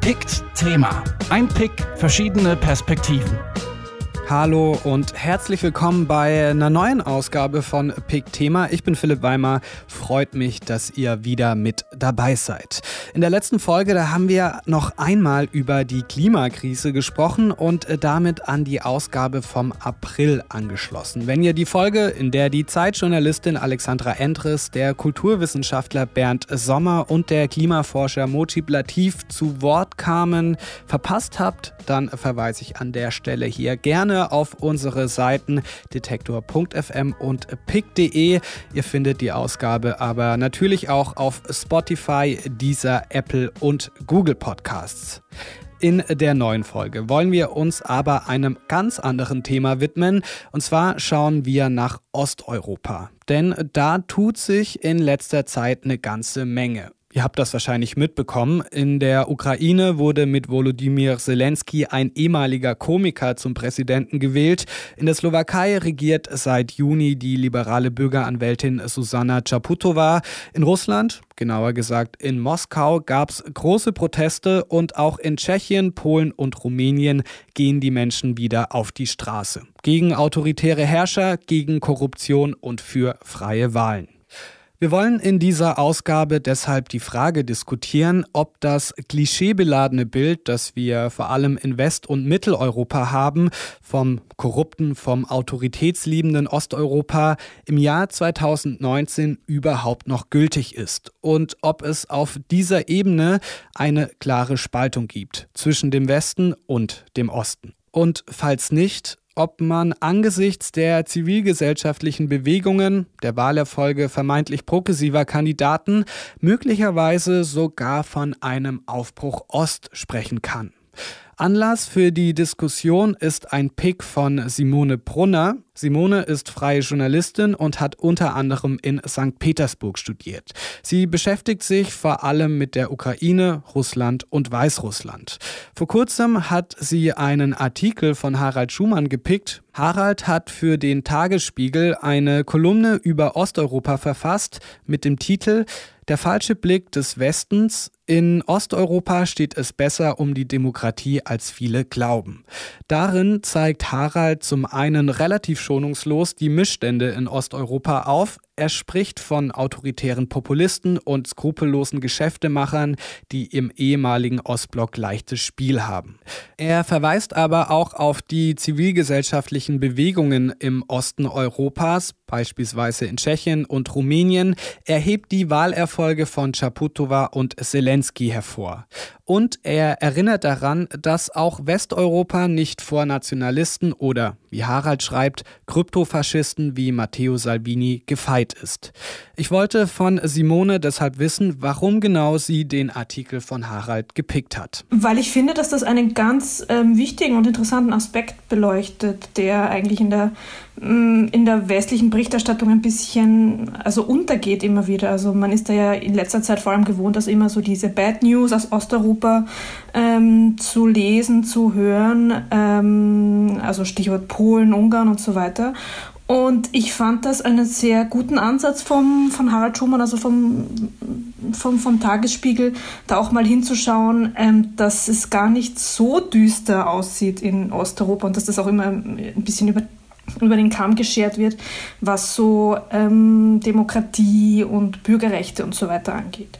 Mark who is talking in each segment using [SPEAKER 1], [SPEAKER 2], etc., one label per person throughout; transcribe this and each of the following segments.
[SPEAKER 1] Pickt Thema. Ein Pick, verschiedene Perspektiven.
[SPEAKER 2] Hallo und herzlich willkommen bei einer neuen Ausgabe von Pick Thema. Ich bin Philipp Weimer. Freut mich, dass ihr wieder mit dabei seid. In der letzten Folge, da haben wir noch einmal über die Klimakrise gesprochen und damit an die Ausgabe vom April angeschlossen. Wenn ihr die Folge, in der die Zeitjournalistin Alexandra Endres, der Kulturwissenschaftler Bernd Sommer und der Klimaforscher Mojib Latif zu Wort kamen, verpasst habt, dann verweise ich an der Stelle hier gerne auf unsere Seiten detektor.fm und pick.de. Ihr findet die Ausgabe aber natürlich auch auf Spotify, Deezer, Apple und Google Podcasts. In der neuen Folge wollen wir uns aber einem ganz anderen Thema widmen. Und zwar schauen wir nach Osteuropa. Denn da tut sich in letzter Zeit eine ganze Menge. Ihr habt das wahrscheinlich mitbekommen. In der Ukraine wurde mit Volodymyr Zelensky ein ehemaliger Komiker zum Präsidenten gewählt. In der Slowakei regiert seit Juni die liberale Bürgeranwältin Susanna Czaputova. In Russland, genauer gesagt in Moskau, gab es große Proteste und auch in Tschechien, Polen und Rumänien gehen die Menschen wieder auf die Straße. Gegen autoritäre Herrscher, gegen Korruption und für freie Wahlen. Wir wollen in dieser Ausgabe deshalb die Frage diskutieren, ob das klischeebeladene Bild, das wir vor allem in West- und Mitteleuropa haben, vom korrupten, vom autoritätsliebenden Osteuropa im Jahr 2019 überhaupt noch gültig ist und ob es auf dieser Ebene eine klare Spaltung gibt zwischen dem Westen und dem Osten. Und falls nicht, ob man angesichts der zivilgesellschaftlichen Bewegungen, der Wahlerfolge vermeintlich progressiver Kandidaten möglicherweise sogar von einem Aufbruch Ost sprechen kann. Anlass für die Diskussion ist ein Pick von Simone Brunner. Simone ist freie Journalistin und hat unter anderem in St. Petersburg studiert. Sie beschäftigt sich vor allem mit der Ukraine, Russland und Weißrussland. Vor kurzem hat sie einen Artikel von Harald Schumann gepickt. Harald hat für den Tagesspiegel eine Kolumne über Osteuropa verfasst mit dem Titel der falsche Blick des Westens. In Osteuropa steht es besser um die Demokratie, als viele glauben. Darin zeigt Harald zum einen relativ schonungslos die Missstände in Osteuropa auf. Er spricht von autoritären Populisten und skrupellosen Geschäftemachern, die im ehemaligen Ostblock leichtes Spiel haben. Er verweist aber auch auf die zivilgesellschaftlichen Bewegungen im Osten Europas, beispielsweise in Tschechien und Rumänien. Er hebt die Wahlerfolge von Chaputova und Zelensky hervor. Und er erinnert daran, dass auch Westeuropa nicht vor Nationalisten oder, wie Harald schreibt, Kryptofaschisten wie Matteo Salvini gefeit ist. Ich wollte von Simone deshalb wissen, warum genau sie den Artikel von Harald gepickt hat.
[SPEAKER 3] Weil ich finde, dass das einen ganz ähm, wichtigen und interessanten Aspekt beleuchtet, der eigentlich in der mm, in der westlichen Berichterstattung ein bisschen also untergeht immer wieder. Also man ist da ja in letzter Zeit vor allem gewohnt, dass immer so diese Bad News aus Osteuropa Europa ähm, zu lesen, zu hören, ähm, also Stichwort Polen, Ungarn und so weiter. Und ich fand das einen sehr guten Ansatz vom, von Harald Schumann, also vom, vom, vom Tagesspiegel, da auch mal hinzuschauen, ähm, dass es gar nicht so düster aussieht in Osteuropa und dass das auch immer ein bisschen über, über den Kamm geschert wird, was so ähm, Demokratie und Bürgerrechte und so weiter angeht.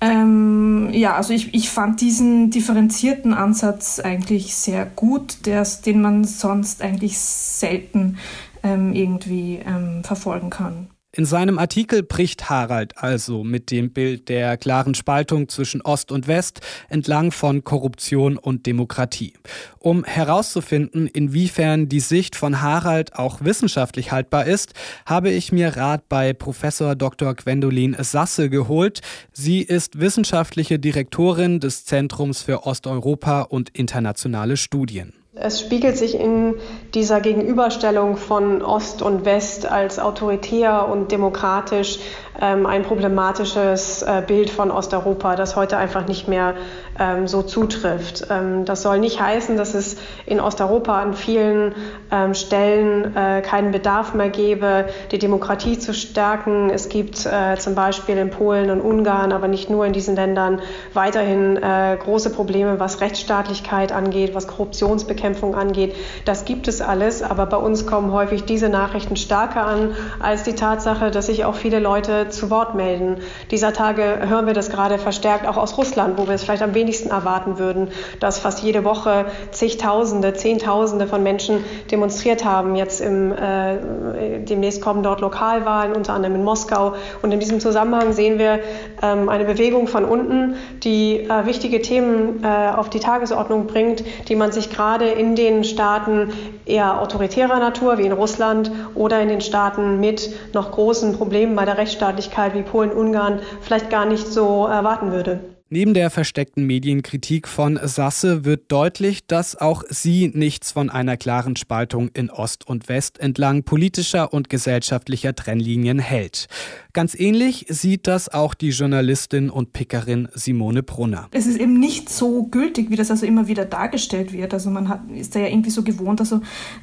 [SPEAKER 3] Ähm, ja, also ich, ich fand diesen differenzierten Ansatz eigentlich sehr gut, der, den man sonst eigentlich selten ähm, irgendwie ähm, verfolgen kann.
[SPEAKER 2] In seinem Artikel bricht Harald also mit dem Bild der klaren Spaltung zwischen Ost und West entlang von Korruption und Demokratie. Um herauszufinden, inwiefern die Sicht von Harald auch wissenschaftlich haltbar ist, habe ich mir Rat bei Professor Dr. Gwendolin Sasse geholt. Sie ist wissenschaftliche Direktorin des Zentrums für Osteuropa und internationale Studien.
[SPEAKER 4] Es spiegelt sich in dieser Gegenüberstellung von Ost und West als autoritär und demokratisch ähm, ein problematisches äh, Bild von Osteuropa, das heute einfach nicht mehr ähm, so zutrifft. Ähm, das soll nicht heißen, dass es in Osteuropa an vielen ähm, Stellen äh, keinen Bedarf mehr gäbe, die Demokratie zu stärken. Es gibt äh, zum Beispiel in Polen und Ungarn, aber nicht nur in diesen Ländern, weiterhin äh, große Probleme, was Rechtsstaatlichkeit angeht, was Korruptionsbekämpfung angeht. Das gibt es alles, aber bei uns kommen häufig diese Nachrichten stärker an als die Tatsache, dass sich auch viele Leute zu Wort melden. Dieser Tage hören wir das gerade verstärkt auch aus Russland, wo wir es vielleicht am wenigsten erwarten würden, dass fast jede Woche zigtausende, zehntausende von Menschen demonstriert haben. Jetzt im, äh, demnächst kommen dort Lokalwahlen, unter anderem in Moskau. Und in diesem Zusammenhang sehen wir ähm, eine Bewegung von unten, die äh, wichtige Themen äh, auf die Tagesordnung bringt, die man sich gerade in den Staaten eher autoritärer Natur wie in Russland oder in den Staaten mit noch großen Problemen bei der Rechtsstaatlichkeit wie Polen, Ungarn vielleicht gar nicht so erwarten würde.
[SPEAKER 2] Neben der versteckten Medienkritik von Sasse wird deutlich, dass auch sie nichts von einer klaren Spaltung in Ost und West entlang politischer und gesellschaftlicher Trennlinien hält. Ganz ähnlich sieht das auch die Journalistin und Pickerin Simone Brunner.
[SPEAKER 3] Es ist eben nicht so gültig, wie das also immer wieder dargestellt wird. Also man hat, ist da ja irgendwie so gewohnt, also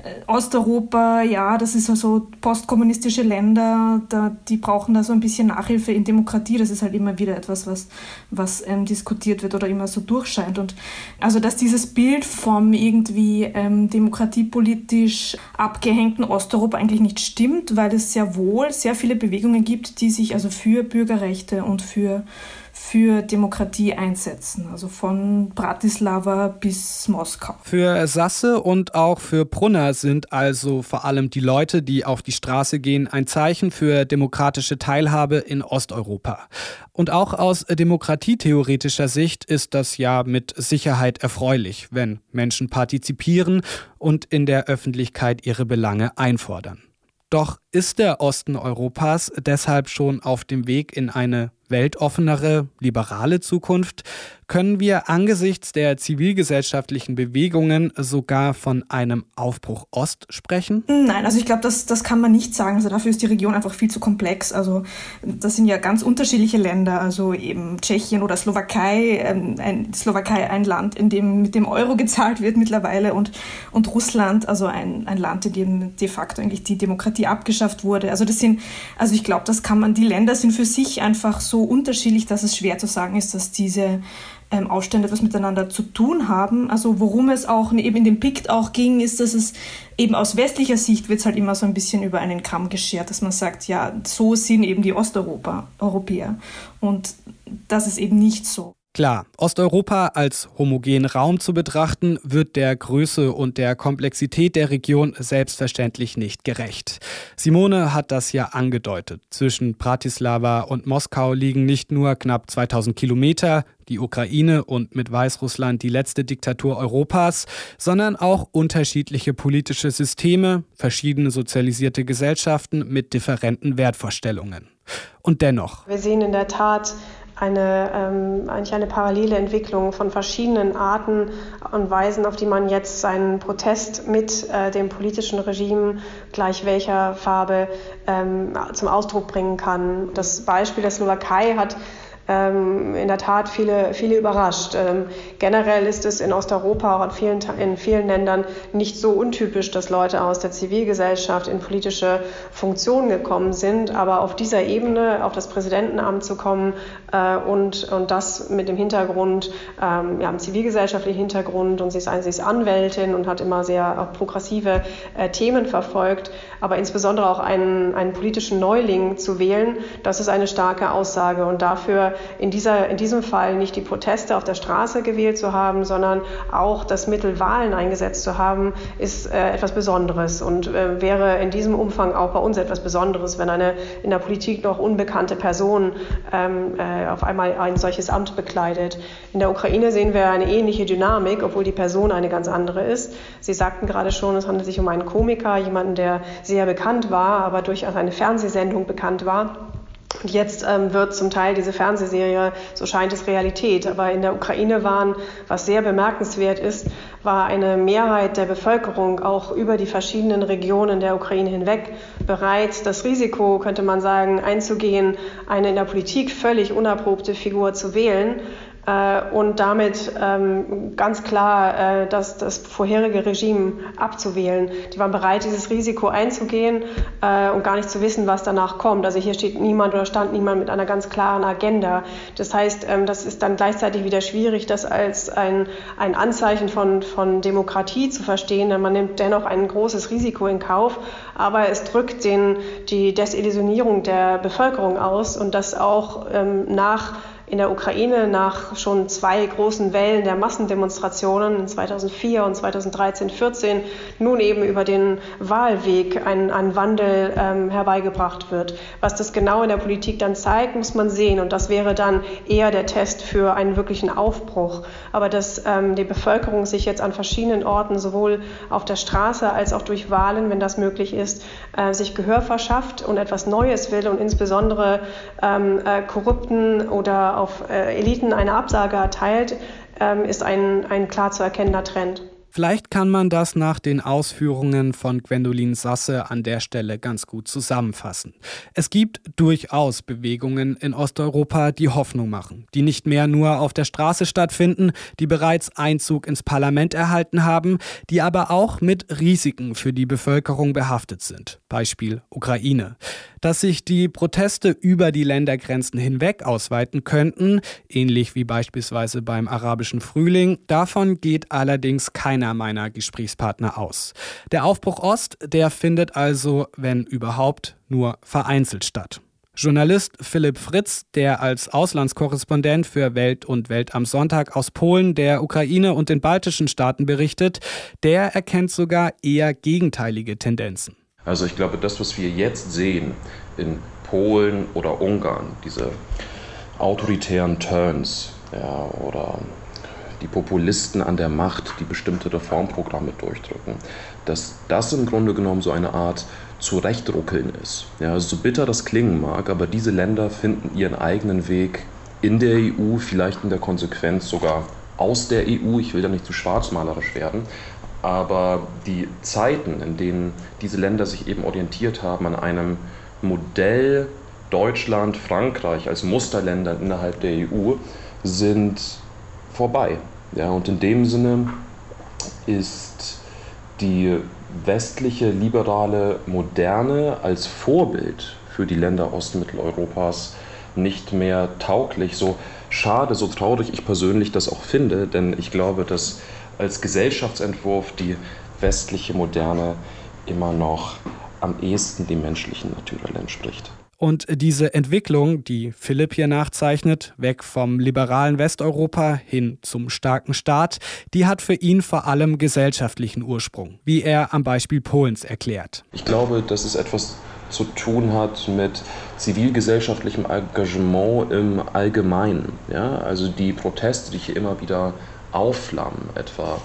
[SPEAKER 3] äh, Osteuropa, ja, das ist also postkommunistische Länder, da, die brauchen da so ein bisschen Nachhilfe in Demokratie. Das ist halt immer wieder etwas, was, was ähm, diskutiert wird oder immer so durchscheint. Und also, dass dieses Bild vom irgendwie ähm, demokratiepolitisch abgehängten Osteuropa eigentlich nicht stimmt, weil es sehr wohl sehr viele Bewegungen gibt, die sich also für Bürgerrechte und für für Demokratie einsetzen, also von Bratislava bis Moskau.
[SPEAKER 2] Für Sasse und auch für Brunner sind also vor allem die Leute, die auf die Straße gehen, ein Zeichen für demokratische Teilhabe in Osteuropa. Und auch aus demokratietheoretischer Sicht ist das ja mit Sicherheit erfreulich, wenn Menschen partizipieren und in der Öffentlichkeit ihre Belange einfordern. Doch ist der Osten Europas deshalb schon auf dem Weg in eine weltoffenere, liberale Zukunft, können wir angesichts der zivilgesellschaftlichen Bewegungen sogar von einem Aufbruch Ost sprechen?
[SPEAKER 3] Nein, also ich glaube, das, das kann man nicht sagen. Also dafür ist die Region einfach viel zu komplex. Also das sind ja ganz unterschiedliche Länder, also eben Tschechien oder Slowakei, ähm, ein, Slowakei ein Land, in dem mit dem Euro gezahlt wird mittlerweile und, und Russland, also ein, ein Land, in dem de facto eigentlich die Demokratie abgeschafft wurde. Also das sind, also ich glaube, das kann man, die Länder sind für sich einfach so unterschiedlich, dass es schwer zu sagen ist, dass diese ähm, Aufstände etwas miteinander zu tun haben. Also worum es auch eben in dem Pikt auch ging, ist, dass es eben aus westlicher Sicht wird es halt immer so ein bisschen über einen Kamm geschert, dass man sagt, ja, so sind eben die Osteuropa-Europäer. Und das ist eben nicht so.
[SPEAKER 2] Klar, Osteuropa als homogenen Raum zu betrachten, wird der Größe und der Komplexität der Region selbstverständlich nicht gerecht. Simone hat das ja angedeutet. Zwischen Bratislava und Moskau liegen nicht nur knapp 2000 Kilometer, die Ukraine und mit Weißrussland die letzte Diktatur Europas, sondern auch unterschiedliche politische Systeme, verschiedene sozialisierte Gesellschaften mit differenten Wertvorstellungen. Und dennoch.
[SPEAKER 4] Wir sehen in der Tat eine, ähm, eigentlich eine parallele Entwicklung von verschiedenen Arten und Weisen, auf die man jetzt seinen Protest mit äh, dem politischen Regime gleich welcher Farbe ähm, zum Ausdruck bringen kann. Das Beispiel der Slowakei hat ähm, in der Tat viele, viele überrascht. Ähm, generell ist es in Osteuropa, auch in vielen, in vielen Ländern, nicht so untypisch, dass Leute aus der Zivilgesellschaft in politische Funktionen gekommen sind. Aber auf dieser Ebene, auf das Präsidentenamt zu kommen äh, und, und das mit dem Hintergrund, ähm, ja, im zivilgesellschaftlichen Hintergrund und sie ist, sie ist Anwältin und hat immer sehr auch progressive äh, Themen verfolgt, aber insbesondere auch einen, einen politischen Neuling zu wählen, das ist eine starke Aussage. Und dafür in, dieser, in diesem Fall nicht die Proteste auf der Straße gewählt zu haben, sondern auch das Mittel Wahlen eingesetzt zu haben, ist äh, etwas Besonderes und äh, wäre in diesem Umfang auch bei uns etwas Besonderes, wenn eine in der Politik noch unbekannte Person ähm, äh, auf einmal ein solches Amt bekleidet. In der Ukraine sehen wir eine ähnliche Dynamik, obwohl die Person eine ganz andere ist. Sie sagten gerade schon, es handelt sich um einen Komiker, jemanden, der sehr bekannt war, aber durchaus eine Fernsehsendung bekannt war Und jetzt ähm, wird zum Teil diese Fernsehserie, so scheint es, Realität. Aber in der Ukraine waren, was sehr bemerkenswert ist, war eine Mehrheit der Bevölkerung auch über die verschiedenen Regionen der Ukraine hinweg bereit, das Risiko, könnte man sagen, einzugehen, eine in der Politik völlig unerprobte Figur zu wählen äh, und damit ähm, ganz klar äh, das, das vorherige Regime abzuwählen. Die waren bereit, dieses Risiko einzugehen äh, und gar nicht zu wissen, was danach kommt. Also hier steht niemand oder stand niemand mit einer ganz klaren Agenda. Das heißt, ähm, das ist dann gleichzeitig wieder schwierig, das als ein, ein Anzeichen von, von Demokratie zu verstehen, denn man nimmt dennoch ein großes Risiko in Kauf, aber es drückt den, die Desillusionierung der Bevölkerung aus und das auch ähm, nach in der Ukraine nach schon zwei großen Wellen der Massendemonstrationen in 2004 und 2013, 14 nun eben über den Wahlweg ein, ein Wandel ähm, herbeigebracht wird. Was das genau in der Politik dann zeigt, muss man sehen und das wäre dann eher der Test für einen wirklichen Aufbruch. Aber dass ähm, die Bevölkerung sich jetzt an verschiedenen Orten sowohl auf der Straße als auch durch Wahlen, wenn das möglich ist, äh, sich Gehör verschafft und etwas Neues will und insbesondere ähm, äh, korrupten oder auf äh, Eliten eine Absage erteilt, ähm, ist ein, ein klar zu erkennender Trend.
[SPEAKER 2] Vielleicht kann man das nach den Ausführungen von Gwendolin Sasse an der Stelle ganz gut zusammenfassen. Es gibt durchaus Bewegungen in Osteuropa, die Hoffnung machen, die nicht mehr nur auf der Straße stattfinden, die bereits Einzug ins Parlament erhalten haben, die aber auch mit Risiken für die Bevölkerung behaftet sind. Beispiel Ukraine. Dass sich die Proteste über die Ländergrenzen hinweg ausweiten könnten, ähnlich wie beispielsweise beim arabischen Frühling, davon geht allerdings keiner meiner Gesprächspartner aus. Der Aufbruch Ost, der findet also, wenn überhaupt, nur vereinzelt statt. Journalist Philipp Fritz, der als Auslandskorrespondent für Welt und Welt am Sonntag aus Polen, der Ukraine und den baltischen Staaten berichtet, der erkennt sogar eher gegenteilige Tendenzen.
[SPEAKER 5] Also ich glaube, das, was wir jetzt sehen in Polen oder Ungarn, diese autoritären Turns ja, oder die Populisten an der Macht, die bestimmte Reformprogramme durchdrücken, dass das im Grunde genommen so eine Art Zurechtruckeln ist. Ja, so bitter das klingen mag, aber diese Länder finden ihren eigenen Weg in der EU, vielleicht in der Konsequenz sogar aus der EU. Ich will da nicht zu schwarzmalerisch werden, aber die Zeiten, in denen diese Länder sich eben orientiert haben an einem Modell Deutschland, Frankreich als Musterländer innerhalb der EU, sind vorbei. Ja, und in dem Sinne ist die westliche liberale Moderne als Vorbild für die Länder Ostmitteleuropas nicht mehr tauglich. So schade, so traurig ich persönlich das auch finde, denn ich glaube, dass als Gesellschaftsentwurf die westliche Moderne immer noch am ehesten dem menschlichen Naturell entspricht.
[SPEAKER 2] Und diese Entwicklung, die Philipp hier nachzeichnet, weg vom liberalen Westeuropa hin zum starken Staat, die hat für ihn vor allem gesellschaftlichen Ursprung, wie er am Beispiel Polens erklärt.
[SPEAKER 5] Ich glaube, dass es etwas zu tun hat mit zivilgesellschaftlichem Engagement im Allgemeinen. Ja? Also die Proteste, die hier immer wieder aufflammen, etwa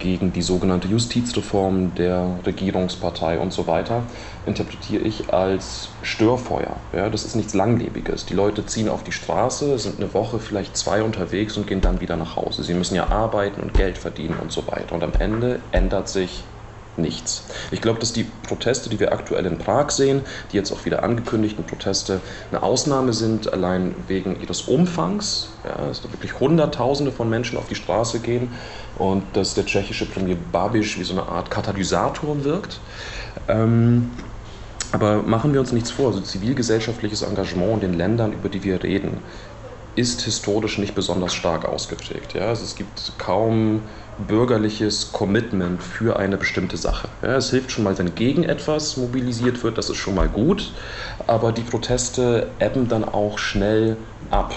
[SPEAKER 5] gegen die sogenannte Justizreform der Regierungspartei und so weiter, interpretiere ich als Störfeuer. Ja, das ist nichts Langlebiges. Die Leute ziehen auf die Straße, sind eine Woche, vielleicht zwei unterwegs und gehen dann wieder nach Hause. Sie müssen ja arbeiten und Geld verdienen und so weiter. Und am Ende ändert sich nichts. Ich glaube, dass die Proteste, die wir aktuell in Prag sehen, die jetzt auch wieder angekündigten Proteste, eine Ausnahme sind, allein wegen ihres Umfangs. Ja, dass da wirklich Hunderttausende von Menschen auf die Straße gehen und dass der tschechische Premier Babiš wie so eine Art Katalysator wirkt. Ähm, aber machen wir uns nichts vor, also zivilgesellschaftliches Engagement in den Ländern, über die wir reden, ist historisch nicht besonders stark ausgeprägt. Ja? Also es gibt kaum bürgerliches Commitment für eine bestimmte Sache. Ja, es hilft schon mal, wenn gegen etwas mobilisiert wird, das ist schon mal gut, aber die Proteste ebben dann auch schnell ab.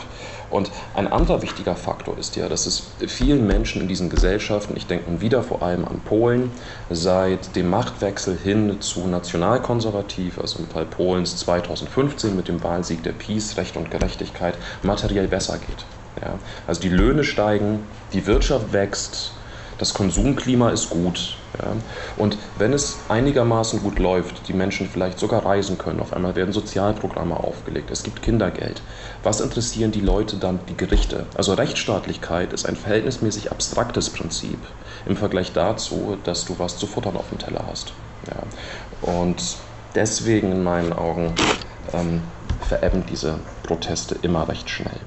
[SPEAKER 5] Und ein anderer wichtiger Faktor ist ja, dass es vielen Menschen in diesen Gesellschaften, ich denke wieder vor allem an Polen, seit dem Machtwechsel hin zu nationalkonservativ, also im Fall Polens 2015 mit dem Wahlsieg der Peace, Recht und Gerechtigkeit, materiell besser geht. Ja, also die Löhne steigen, die Wirtschaft wächst, das Konsumklima ist gut. Ja? Und wenn es einigermaßen gut läuft, die Menschen vielleicht sogar reisen können, auf einmal werden Sozialprogramme aufgelegt, es gibt Kindergeld. Was interessieren die Leute dann die Gerichte? Also Rechtsstaatlichkeit ist ein verhältnismäßig abstraktes Prinzip im Vergleich dazu, dass du was zu futtern auf dem Teller hast. Ja? Und deswegen in meinen Augen ähm, verebben diese Proteste immer recht schnell.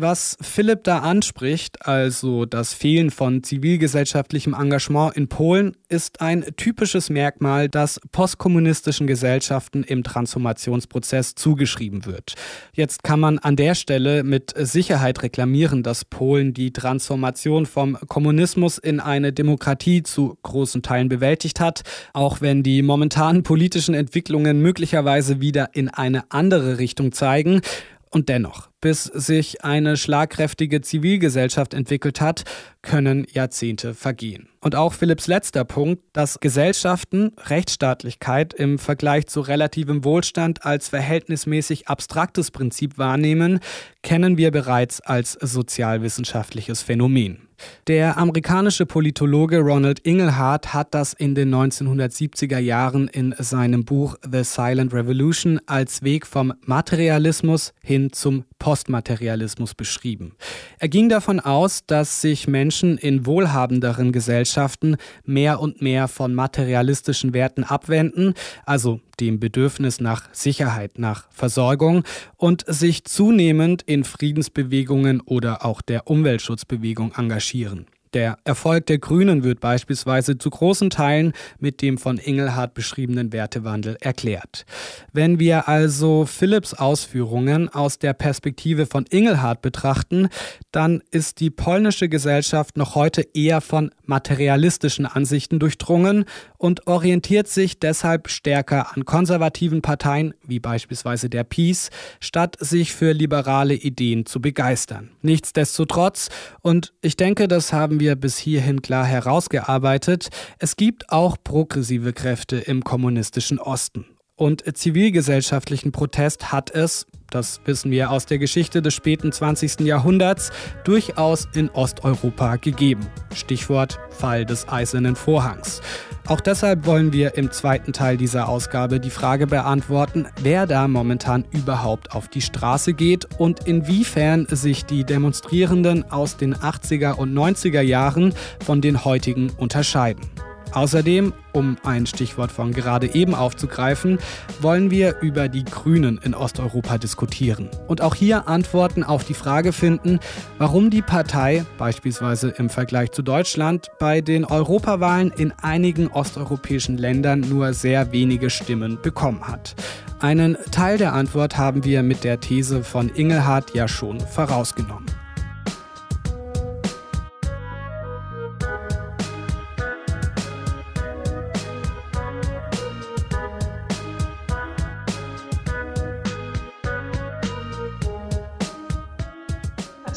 [SPEAKER 2] Was Philipp da anspricht, also das Fehlen von zivilgesellschaftlichem Engagement in Polen, ist ein typisches Merkmal, das postkommunistischen Gesellschaften im Transformationsprozess zugeschrieben wird. Jetzt kann man an der Stelle mit Sicherheit reklamieren, dass Polen die Transformation vom Kommunismus in eine Demokratie zu großen Teilen bewältigt hat, auch wenn die momentanen politischen Entwicklungen möglicherweise wieder in eine andere Richtung zeigen. Und dennoch, bis sich eine schlagkräftige Zivilgesellschaft entwickelt hat, können Jahrzehnte vergehen. Und auch Philipps letzter Punkt, dass Gesellschaften Rechtsstaatlichkeit im Vergleich zu relativem Wohlstand als verhältnismäßig abstraktes Prinzip wahrnehmen, kennen wir bereits als sozialwissenschaftliches Phänomen. Der amerikanische Politologe Ronald Inglehart hat das in den 1970er Jahren in seinem Buch The Silent Revolution als Weg vom Materialismus hin zum Postmaterialismus beschrieben. Er ging davon aus, dass sich Menschen in wohlhabenderen Gesellschaften mehr und mehr von materialistischen Werten abwenden, also dem Bedürfnis nach Sicherheit, nach Versorgung und sich zunehmend in Friedensbewegungen oder auch der Umweltschutzbewegung engagieren. Der Erfolg der Grünen wird beispielsweise zu großen Teilen mit dem von Engelhardt beschriebenen Wertewandel erklärt. Wenn wir also Philipps Ausführungen aus der Perspektive von Engelhardt betrachten, dann ist die polnische Gesellschaft noch heute eher von materialistischen Ansichten durchdrungen und orientiert sich deshalb stärker an konservativen Parteien wie beispielsweise der PiS, statt sich für liberale Ideen zu begeistern. Nichtsdestotrotz, und ich denke, das haben wir bis hierhin klar herausgearbeitet, es gibt auch progressive Kräfte im kommunistischen Osten. Und zivilgesellschaftlichen Protest hat es, das wissen wir aus der Geschichte des späten 20. Jahrhunderts, durchaus in Osteuropa gegeben. Stichwort Fall des Eisernen Vorhangs. Auch deshalb wollen wir im zweiten Teil dieser Ausgabe die Frage beantworten, wer da momentan überhaupt auf die Straße geht und inwiefern sich die Demonstrierenden aus den 80er und 90er Jahren von den heutigen unterscheiden. Außerdem, um ein Stichwort von gerade eben aufzugreifen, wollen wir über die Grünen in Osteuropa diskutieren und auch hier Antworten auf die Frage finden, warum die Partei beispielsweise im Vergleich zu Deutschland bei den Europawahlen in einigen osteuropäischen Ländern nur sehr wenige Stimmen bekommen hat. Einen Teil der Antwort haben wir mit der These von Ingelhardt ja schon vorausgenommen.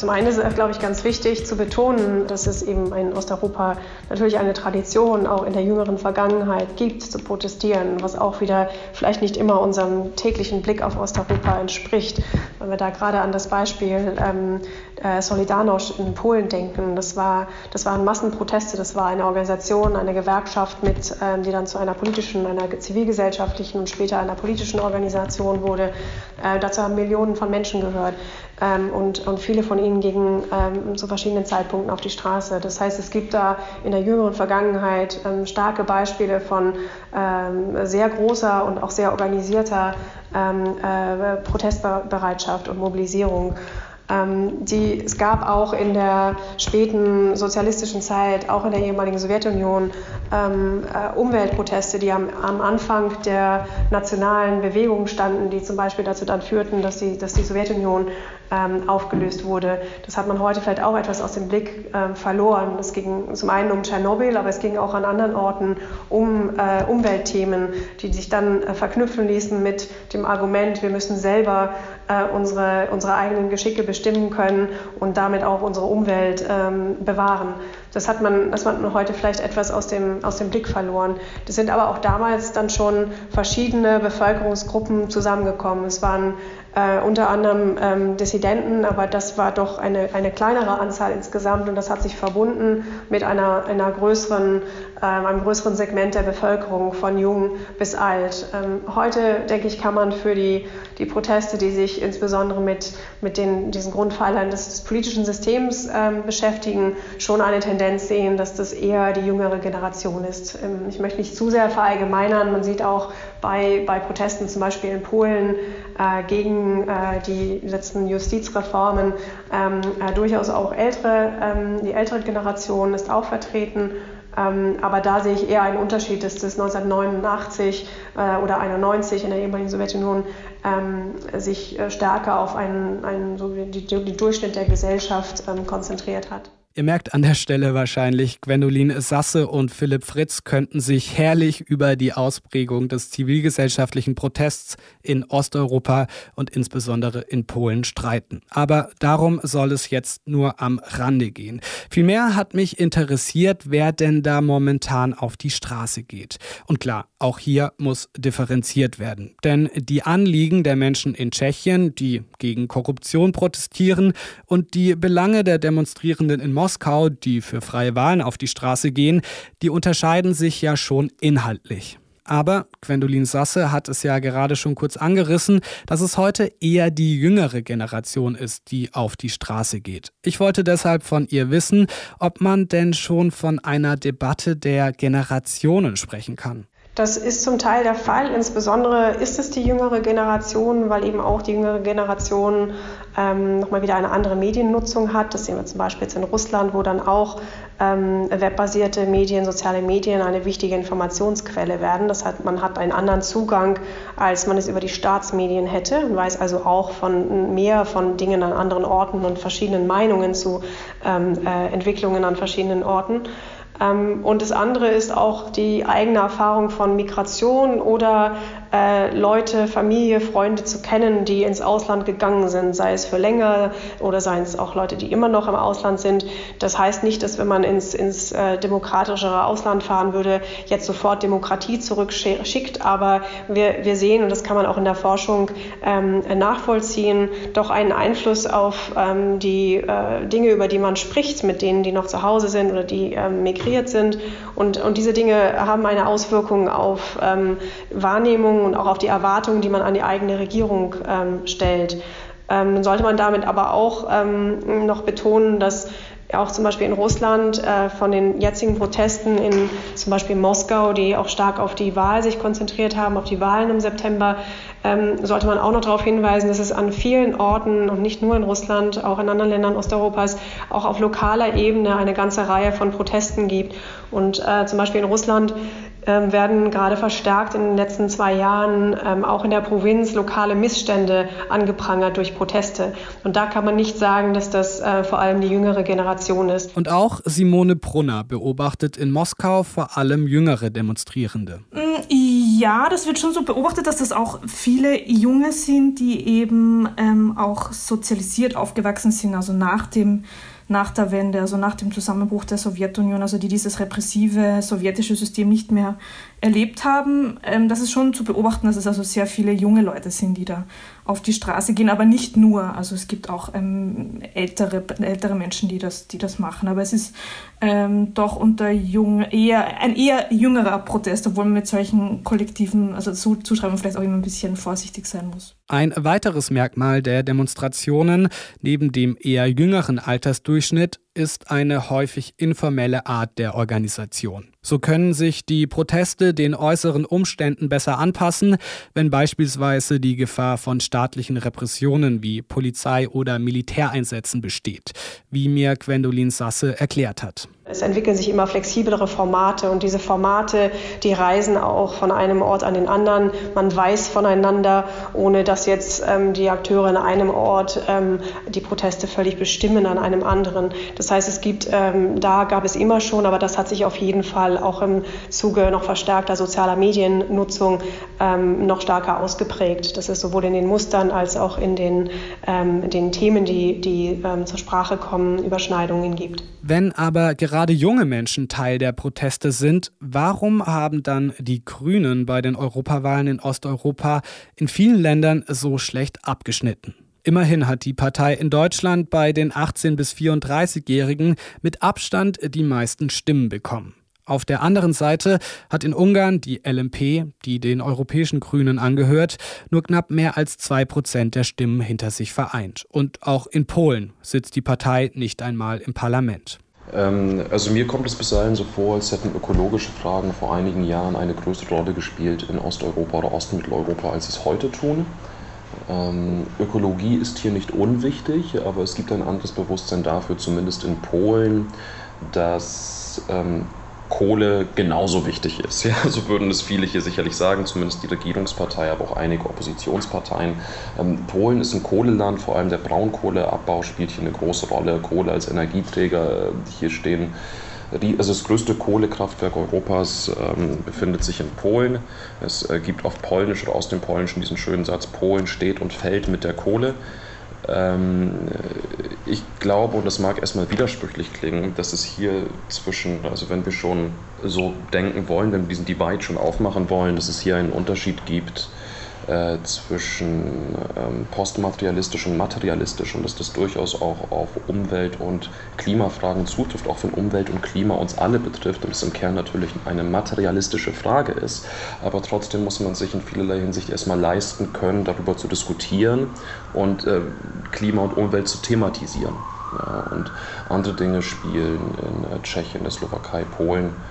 [SPEAKER 4] Zum einen ist es, glaube ich, ganz wichtig zu betonen, dass es eben in Osteuropa natürlich eine Tradition auch in der jüngeren Vergangenheit gibt, zu protestieren, was auch wieder vielleicht nicht immer unserem täglichen Blick auf Osteuropa entspricht. Wenn wir da gerade an das Beispiel ähm, äh, Solidarność in Polen denken, das, war, das waren Massenproteste, das war eine Organisation, eine Gewerkschaft, mit, ähm, die dann zu einer politischen, einer zivilgesellschaftlichen und später einer politischen Organisation wurde. Äh, dazu haben Millionen von Menschen gehört ähm, und, und viele von ihnen gingen ähm, zu verschiedenen Zeitpunkten auf die Straße. Das heißt, es gibt da in der jüngeren Vergangenheit ähm, starke Beispiele von ähm, sehr großer und auch sehr organisierter ähm, äh, Protestbereitschaft und Mobilisierung. Ähm, die, es gab auch in der späten sozialistischen Zeit, auch in der ehemaligen Sowjetunion, ähm, äh, Umweltproteste, die am, am, Anfang der nationalen Bewegung standen, die zum Beispiel dazu dann führten, dass die, dass die Sowjetunion ähm, aufgelöst wurde. Das hat man heute vielleicht auch etwas aus dem Blick ähm, verloren. Es ging zum einen um Tschernobyl, aber es ging auch an anderen Orten um äh, Umweltthemen, die sich dann äh, verknüpfen ließen mit dem Argument, wir müssen selber äh, unsere, unsere eigenen Geschicke bestimmen können und damit auch unsere Umwelt ähm, bewahren. Das hat man, das hat man heute vielleicht etwas aus dem, aus dem Blick verloren. Das sind aber auch damals dann schon verschiedene Bevölkerungsgruppen zusammengekommen. Es waren äh, unter anderem ähm, Dissidenten, aber das war doch eine, eine kleinere Anzahl insgesamt und das hat sich verbunden mit einer, einer größeren, äh, einem größeren Segment der Bevölkerung von jung bis alt. Ähm, heute, denke ich, kann man für die, die Proteste, die sich insbesondere mit, mit den, diesen Grundpfeilern des, des politischen Systems ähm, beschäftigen, schon eine Tendenz sehen, dass das eher die jüngere Generation ist. Ähm, ich möchte nicht zu sehr verallgemeinern. Man sieht auch bei, bei Protesten zum Beispiel in Polen äh, gegen äh, die letzten Justizreformen ähm, äh, durchaus auch ältere, ähm, die ältere Generation ist auch vertreten. Ähm, aber da sehe ich eher einen Unterschied, dass das 1989 äh, oder 91 in der ehemaligen Sowjetunion ähm, sich äh, stärker auf einen, einen so die, die Durchschnitt der Gesellschaft ähm, konzentriert hat.
[SPEAKER 2] Ihr merkt an der Stelle wahrscheinlich, Gwendolin Sasse und Philipp Fritz könnten sich herrlich über die Ausprägung des zivilgesellschaftlichen Protests in Osteuropa und insbesondere in Polen streiten. Aber darum soll es jetzt nur am Rande gehen. Vielmehr hat mich interessiert, wer denn da momentan auf die Straße geht. Und klar, auch hier muss differenziert werden. Denn die Anliegen der Menschen in Tschechien, die gegen Korruption protestieren und die Belange der Demonstrierenden in Moskau, die für freie Wahlen auf die Straße gehen, die unterscheiden sich ja schon inhaltlich. Aber Gwendolin Sasse hat es ja gerade schon kurz angerissen, dass es heute eher die jüngere Generation ist, die auf die Straße geht. Ich wollte deshalb von ihr wissen, ob man denn schon von einer Debatte der Generationen sprechen kann.
[SPEAKER 4] Das ist zum Teil der Fall. Insbesondere ist es die jüngere Generation, weil eben auch die jüngere Generation ähm, nochmal wieder eine andere Mediennutzung hat. Das sehen wir zum Beispiel jetzt in Russland, wo dann auch ähm, webbasierte Medien, soziale Medien eine wichtige Informationsquelle werden. Das heißt, man hat einen anderen Zugang, als man es über die Staatsmedien hätte und weiß also auch von mehr von Dingen an anderen Orten und verschiedenen Meinungen zu ähm, äh, Entwicklungen an verschiedenen Orten. Ähm, und das andere ist auch die eigene Erfahrung von Migration oder äh, Leute, Familie, Freunde zu kennen, die ins Ausland gegangen sind, sei es für länger oder seien es auch Leute, die immer noch im Ausland sind. Das heißt nicht, dass wenn man ins, ins äh, demokratischere Ausland fahren würde, jetzt sofort Demokratie zurückschickt, aber wir, wir sehen, und das kann man auch in der Forschung ähm, nachvollziehen, doch einen Einfluss auf ähm, die äh, Dinge, über die man spricht, mit denen, die noch zu Hause sind oder die ähm, migriert sind. Und, und diese Dinge haben eine Auswirkung auf ähm, Wahrnehmung und auch auf die Erwartungen, die man an die eigene Regierung ähm, stellt. Ähm, dann sollte man damit aber auch ähm, noch betonen, dass auch zum Beispiel in Russland äh, von den jetzigen Protesten in zum Beispiel Moskau, die auch stark auf die Wahl sich konzentriert haben, auf die Wahlen im September, ähm, sollte man auch noch darauf hinweisen, dass es an vielen Orten und nicht nur in Russland, auch in anderen Ländern Osteuropas, auch auf lokaler Ebene eine ganze Reihe von Protesten gibt. Und äh, zum Beispiel in Russland ähm, werden gerade verstärkt in den letzten zwei Jahren ähm, auch in der Provinz lokale Missstände angeprangert durch Proteste. Und da kann man nicht sagen, dass das äh, vor allem die jüngere Generation ist.
[SPEAKER 2] Und auch Simone Brunner beobachtet in Moskau vor allem jüngere Demonstrierende.
[SPEAKER 3] Mm, ja, das wird schon so beobachtet, dass das auch viele Junge sind, die eben ähm, auch sozialisiert aufgewachsen sind, also nach dem nach der Wende, also nach dem Zusammenbruch der Sowjetunion, also die dieses repressive sowjetische System nicht mehr erlebt haben. Ähm, das ist schon zu beobachten, dass es also sehr viele junge Leute sind, die da auf die Straße gehen, aber nicht nur. Also es gibt auch ähm, ältere, ältere Menschen, die das, die das machen. Aber es ist ähm, doch unter jung, eher, ein eher jüngerer Protest, obwohl man mit solchen kollektiven, also Zuschreibungen vielleicht auch immer ein bisschen vorsichtig sein muss.
[SPEAKER 2] Ein weiteres Merkmal der Demonstrationen neben dem eher jüngeren Altersdurchschnitt ist eine häufig informelle Art der Organisation. So können sich die Proteste den äußeren Umständen besser anpassen, wenn beispielsweise die Gefahr von staatlichen Repressionen wie Polizei oder Militäreinsätzen besteht, wie mir Gwendolin Sasse erklärt hat.
[SPEAKER 4] Es entwickeln sich immer flexiblere Formate und diese Formate, die reisen auch von einem Ort an den anderen. Man weiß voneinander, ohne dass jetzt ähm, die Akteure in einem Ort ähm, die Proteste völlig bestimmen an einem anderen. Das heißt, es gibt, ähm, da gab es immer schon, aber das hat sich auf jeden Fall auch im Zuge noch verstärkter sozialer Mediennutzung ähm, noch stärker ausgeprägt. Das ist sowohl in den Mustern als auch in den, ähm, den Themen, die, die ähm, zur Sprache kommen, Überschneidungen gibt.
[SPEAKER 2] Wenn aber gerade junge Menschen Teil der Proteste sind, warum haben dann die Grünen bei den Europawahlen in Osteuropa in vielen Ländern so schlecht abgeschnitten? Immerhin hat die Partei in Deutschland bei den 18- bis 34-Jährigen mit Abstand die meisten Stimmen bekommen. Auf der anderen Seite hat in Ungarn die LMP, die den europäischen Grünen angehört, nur knapp mehr als zwei Prozent der Stimmen hinter sich vereint. Und auch in Polen sitzt die Partei nicht einmal im Parlament.
[SPEAKER 5] Ähm, also mir kommt es bisweilen so vor, als hätten ökologische Fragen vor einigen Jahren eine größere Rolle gespielt in Osteuropa oder Ostmitteleuropa, als sie es heute tun. Ähm, Ökologie ist hier nicht unwichtig, aber es gibt ein anderes Bewusstsein dafür, zumindest in Polen, dass ähm, Kohle genauso wichtig ist. Ja, so würden es viele hier sicherlich sagen, zumindest die Regierungspartei, aber auch einige Oppositionsparteien. Ähm, Polen ist ein Kohleland, vor allem der Braunkohleabbau spielt hier eine große Rolle. Kohle als Energieträger, äh, hier stehen also das größte Kohlekraftwerk Europas ähm, befindet sich in Polen. Es äh, gibt auf Polnisch oder aus dem Polnischen diesen schönen Satz, Polen steht und fällt mit der Kohle. Ähm, ich glaube, und das mag erstmal widersprüchlich klingen, dass es hier zwischen, also wenn wir schon so denken wollen, wenn wir diesen Divide schon aufmachen wollen, dass es hier einen Unterschied gibt äh, zwischen ähm, postmaterialistisch und materialistisch und dass das durchaus auch auf Umwelt- und Klimafragen zutrifft, auch wenn Umwelt und Klima uns alle betrifft und es im Kern natürlich eine materialistische Frage ist. Aber trotzdem muss man sich in vielerlei Hinsicht erstmal leisten können, darüber zu diskutieren und äh, Klima und Umwelt zu thematisieren. Ja, und andere Dinge spielen in äh, Tschechien, der Slowakei, Polen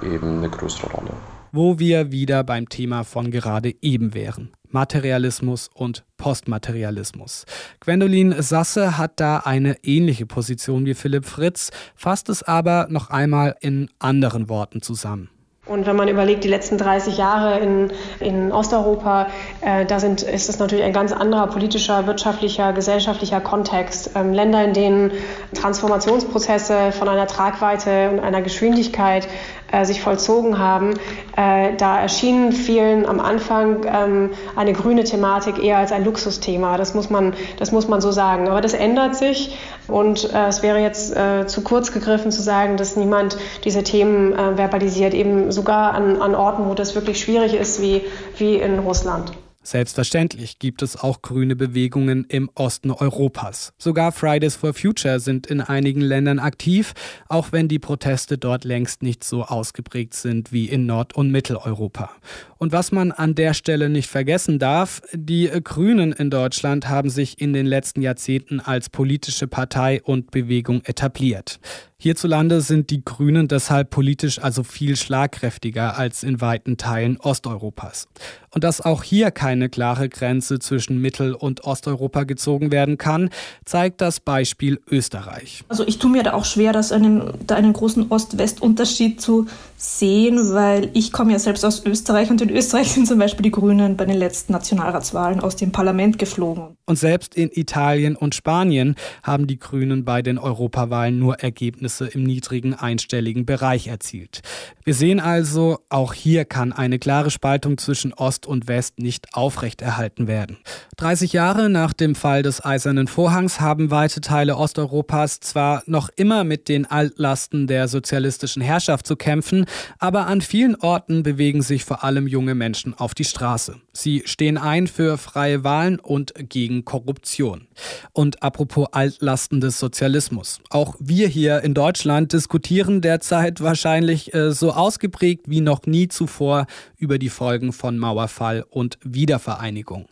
[SPEAKER 5] eben eine größere Rolle
[SPEAKER 2] wo wir wieder beim Thema von gerade eben wären. Materialismus und Postmaterialismus. Gwendolin Sasse hat da eine ähnliche Position wie Philipp Fritz, fasst es aber noch einmal in anderen Worten zusammen.
[SPEAKER 4] Und wenn man überlegt, die letzten 30 Jahre in, in Osteuropa, äh, da sind, ist es natürlich ein ganz anderer politischer, wirtschaftlicher, gesellschaftlicher Kontext. Ähm, Länder, in denen Transformationsprozesse von einer Tragweite und einer Geschwindigkeit äh, sich vollzogen haben, äh, da erschien vielen am Anfang ähm, eine grüne Thematik eher als ein Luxusthema. Das muss man, das muss man so sagen. Aber das ändert sich und äh, es wäre jetzt äh, zu kurz gegriffen zu sagen, dass niemand diese Themen äh, verbalisiert. Eben sogar an, an Orten, wo das wirklich schwierig ist, wie, wie in Russland.
[SPEAKER 2] Selbstverständlich gibt es auch grüne Bewegungen im Osten Europas. Sogar Fridays for Future sind in einigen Ländern aktiv, auch wenn die Proteste dort längst nicht so ausgeprägt sind wie in Nord- und Mitteleuropa. Und was man an der Stelle nicht vergessen darf, die Grünen in Deutschland haben sich in den letzten Jahrzehnten als politische Partei und Bewegung etabliert. Hierzulande sind die Grünen deshalb politisch also viel schlagkräftiger als in weiten Teilen Osteuropas. Und dass auch hier keine klare Grenze zwischen Mittel- und Osteuropa gezogen werden kann, zeigt das Beispiel Österreich.
[SPEAKER 3] Also ich tue mir da auch schwer, das einen, da einen großen Ost-West-Unterschied zu sehen, weil ich komme ja selbst aus Österreich und in Österreich sind zum Beispiel die Grünen bei den letzten Nationalratswahlen aus dem Parlament geflogen.
[SPEAKER 2] Und selbst in Italien und Spanien haben die Grünen bei den Europawahlen nur Ergebnisse im niedrigen einstelligen Bereich erzielt. Wir sehen also, auch hier kann eine klare Spaltung zwischen Ost und West nicht aufrechterhalten werden. 30 Jahre nach dem Fall des Eisernen Vorhangs haben weite Teile Osteuropas zwar noch immer mit den Altlasten der sozialistischen Herrschaft zu kämpfen, aber an vielen Orten bewegen sich vor allem junge Menschen auf die Straße. Sie stehen ein für freie Wahlen und gegen Korruption. Und apropos Altlasten des Sozialismus. Auch wir hier in Deutschland diskutieren derzeit wahrscheinlich äh, so ausgeprägt wie noch nie zuvor über die Folgen von Mauerfall und Wiedervereinigung.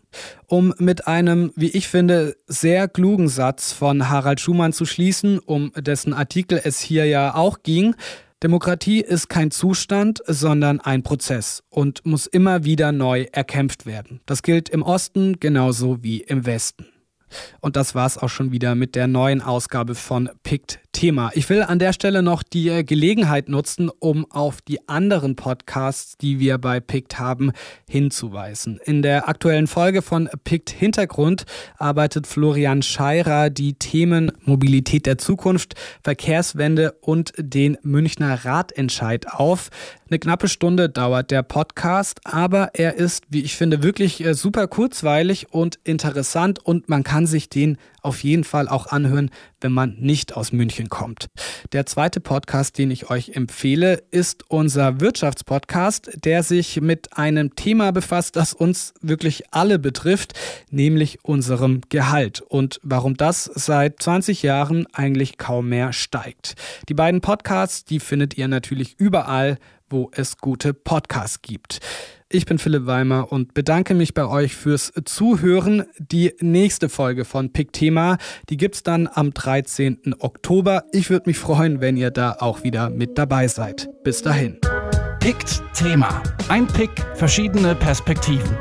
[SPEAKER 2] Um mit einem, wie ich finde, sehr klugen Satz von Harald Schumann zu schließen, um dessen Artikel es hier ja auch ging, Demokratie ist kein Zustand, sondern ein Prozess und muss immer wieder neu erkämpft werden. Das gilt im Osten genauso wie im Westen. Und das war's auch schon wieder mit der neuen Ausgabe von Picked Thema. Ich will an der Stelle noch die äh, Gelegenheit nutzen, um auf die anderen Podcasts, die wir bei Picked haben, hinzuweisen. In der aktuellen Folge von Picked Hintergrund arbeitet Florian Scheirer die Themen Mobilität der Zukunft, Verkehrswende und den Münchner Ratentscheid auf. Eine knappe Stunde dauert der Podcast, aber er ist, wie ich finde, wirklich äh, super kurzweilig und interessant und man kann sich den auf jeden Fall auch anhören, wenn man nicht aus München kommt. Der zweite Podcast, den ich euch empfehle, ist unser Wirtschaftspodcast, der sich mit einem Thema befasst, das uns wirklich alle betrifft, nämlich unserem Gehalt und warum das seit 20 Jahren eigentlich kaum mehr steigt. Die beiden Podcasts, die findet ihr natürlich überall, wo es gute Podcasts gibt. Ich bin Philipp Weimer und bedanke mich bei euch fürs Zuhören. Die nächste Folge von Pick Thema, die gibt's dann am 13. Oktober. Ich würde mich freuen, wenn ihr da auch wieder mit dabei seid. Bis dahin.
[SPEAKER 1] Pickt Thema. Ein Pick, verschiedene Perspektiven.